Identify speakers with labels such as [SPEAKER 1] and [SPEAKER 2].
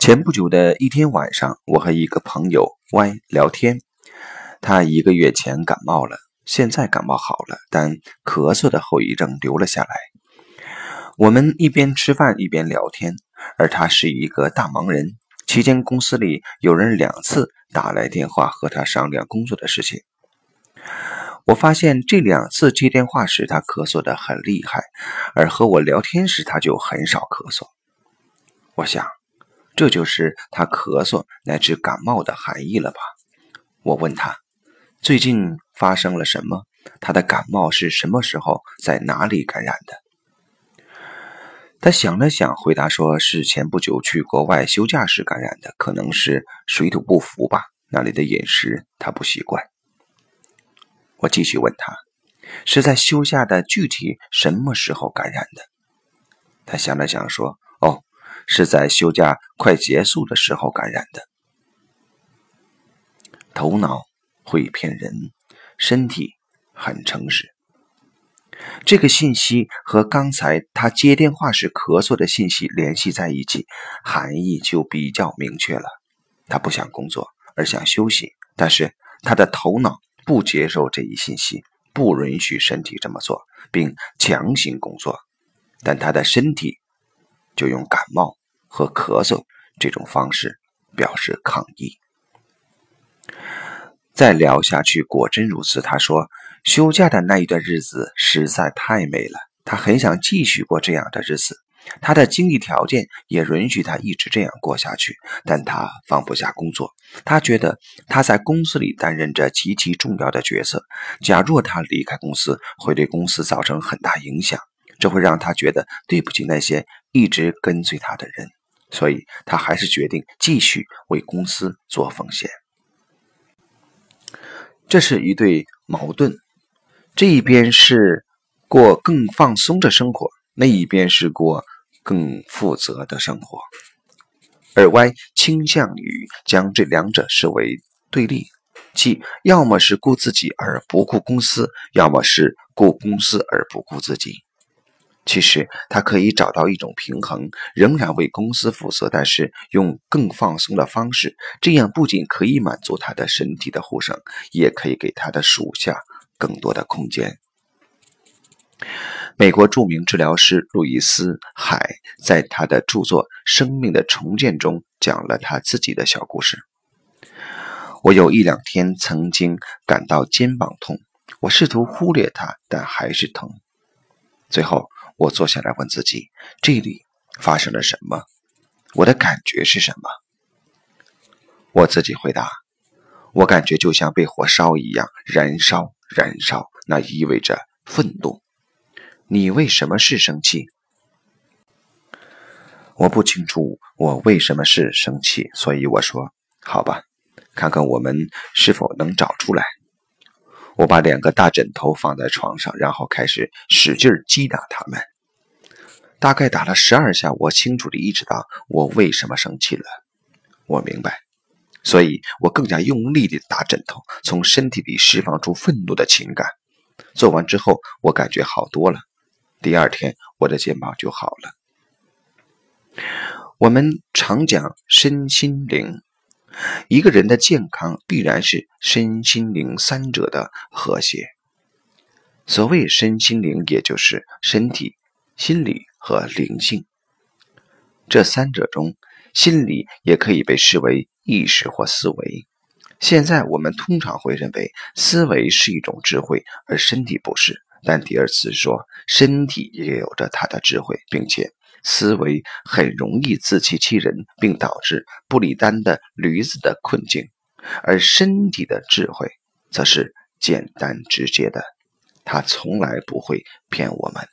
[SPEAKER 1] 前不久的一天晚上，我和一个朋友 Y 聊天。他一个月前感冒了，现在感冒好了，但咳嗽的后遗症留了下来。我们一边吃饭一边聊天，而他是一个大忙人。期间公司里有人两次打来电话和他商量工作的事情。我发现这两次接电话时他咳嗽的很厉害，而和我聊天时他就很少咳嗽。我想。这就是他咳嗽乃至感冒的含义了吧？我问他，最近发生了什么？他的感冒是什么时候在哪里感染的？他想了想，回答说是前不久去国外休假时感染的，可能是水土不服吧，那里的饮食他不习惯。我继续问他，是在休假的具体什么时候感染的？他想了想说。哦是在休假快结束的时候感染的。头脑会骗人，身体很诚实。这个信息和刚才他接电话时咳嗽的信息联系在一起，含义就比较明确了。他不想工作，而想休息，但是他的头脑不接受这一信息，不允许身体这么做，并强行工作，但他的身体就用感冒。和咳嗽这种方式表示抗议。再聊下去，果真如此。他说，休假的那一段日子实在太美了，他很想继续过这样的日子。他的经济条件也允许他一直这样过下去，但他放不下工作。他觉得他在公司里担任着极其重要的角色，假若他离开公司，会对公司造成很大影响，这会让他觉得对不起那些一直跟随他的人。所以他还是决定继续为公司做奉献。这是一对矛盾，这一边是过更放松的生活，那一边是过更负责的生活。而 Y 倾向于将这两者视为对立，即要么是顾自己而不顾公司，要么是顾公司而不顾自己。其实他可以找到一种平衡，仍然为公司负责，但是用更放松的方式。这样不仅可以满足他的身体的呼声，也可以给他的属下更多的空间。美国著名治疗师路易斯·海在他的著作《生命的重建》中讲了他自己的小故事。我有一两天曾经感到肩膀痛，我试图忽略它，但还是疼。最后。我坐下来问自己：这里发生了什么？我的感觉是什么？我自己回答：我感觉就像被火烧一样，燃烧，燃烧。那意味着愤怒。你为什么是生气？我不清楚我为什么是生气，所以我说：好吧，看看我们是否能找出来。我把两个大枕头放在床上，然后开始使劲击打它们。大概打了十二下，我清楚地意识到我为什么生气了。我明白，所以我更加用力地打枕头，从身体里释放出愤怒的情感。做完之后，我感觉好多了。第二天，我的肩膀就好了。我们常讲身心灵。一个人的健康必然是身心灵三者的和谐。所谓身心灵，也就是身体、心理和灵性。这三者中，心理也可以被视为意识或思维。现在我们通常会认为思维是一种智慧，而身体不是。但第二次说，身体也有着它的智慧，并且。思维很容易自欺欺人，并导致布里丹的驴子的困境，而身体的智慧则是简单直接的，它从来不会骗我们。